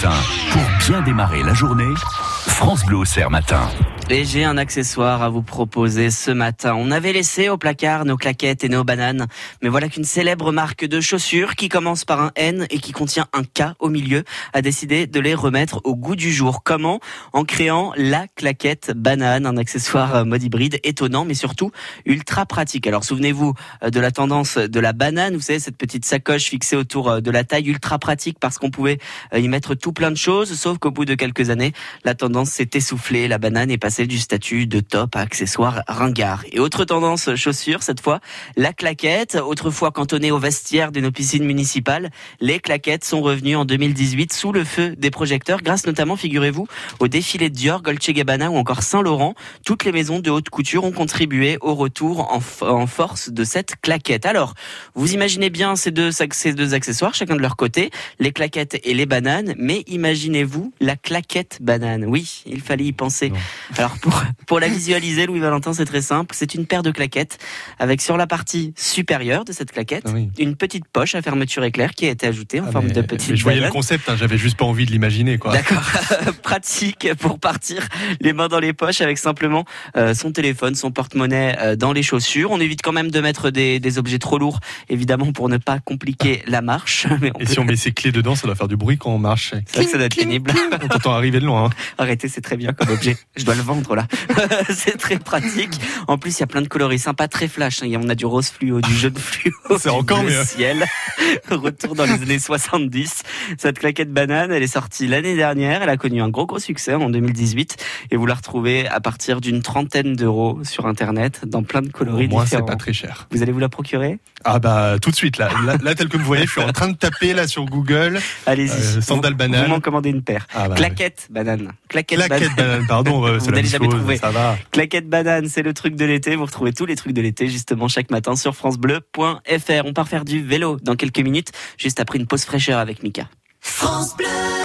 Pour bien démarrer la journée, France Bleu au matin. Et j'ai un accessoire à vous proposer ce matin. On avait laissé au placard nos claquettes et nos bananes, mais voilà qu'une célèbre marque de chaussures qui commence par un N et qui contient un K au milieu a décidé de les remettre au goût du jour. Comment? En créant la claquette banane, un accessoire mode hybride étonnant mais surtout ultra pratique. Alors souvenez-vous euh, de la tendance de la banane, vous savez cette petite sacoche fixée autour euh, de la taille ultra pratique parce qu'on pouvait euh, y mettre tout plein de choses, sauf qu'au bout de quelques années, la tendance s'est la banane est passée du statut de top à accessoire ringard. Et autre tendance chaussures, cette fois, la claquette. Autrefois cantonnée au vestiaire de nos piscines municipales, les claquettes sont revenues en 2018 sous le feu des projecteurs, grâce notamment, figurez-vous, au défilé Dior, Dolce Gabbana ou encore Saint-Laurent. Toutes les maisons de haute couture ont contribué au retour en, force de cette claquette. Alors, vous imaginez bien ces deux, ces deux accessoires, chacun de leur côté, les claquettes et les bananes, mais imaginez-vous la claquette banane? Oui, il fallait y penser. Alors pour, pour la visualiser, Louis Valentin, c'est très simple. C'est une paire de claquettes avec sur la partie supérieure de cette claquette ah une petite poche à fermeture éclair qui a été ajoutée en ah, forme de petite. Je voyais le concept, hein, j'avais juste pas envie de l'imaginer. D'accord. Pratique pour partir les mains dans les poches avec simplement euh, son téléphone, son porte-monnaie euh, dans les chaussures. On évite quand même de mettre des, des objets trop lourds, évidemment, pour ne pas compliquer la marche. Et si on met ses clés dedans, ça doit faire du bruit quand on marche. C'est ça doit être pénible. On t'entend arriver de loin. Hein. Arrêtez, c'est très bien comme objet. Je dois le vendre là. c'est très pratique. En plus, il y a plein de coloris sympas, très flash. Hein. On a du rose fluo, du jaune fluo, c'est encore mieux. ciel. Retour dans les années 70. Cette claquette banane, elle est sortie l'année dernière. Elle a connu un gros gros succès en 2018 et vous la retrouvez à partir d'une trentaine d'euros sur internet dans plein de coloris Moi, différents. c'est pas très cher. Vous allez vous la procurer? Ah bah tout de suite là. Là, tel que vous voyez, je suis en train de taper là sur Google. Allez-y. Euh, sandales banane. Vous m'en commandez une paire. Ah bah claquette banane. Claquette, banane. Pardon. Euh, vous n'allez jamais trouver. Ça va. Claquette banane, c'est le truc de l'été. Vous retrouvez tous les trucs de l'été justement chaque matin sur francebleu.fr. On part faire du vélo dans quelques minutes, juste après une pause fraîcheur avec Mika. France Bleu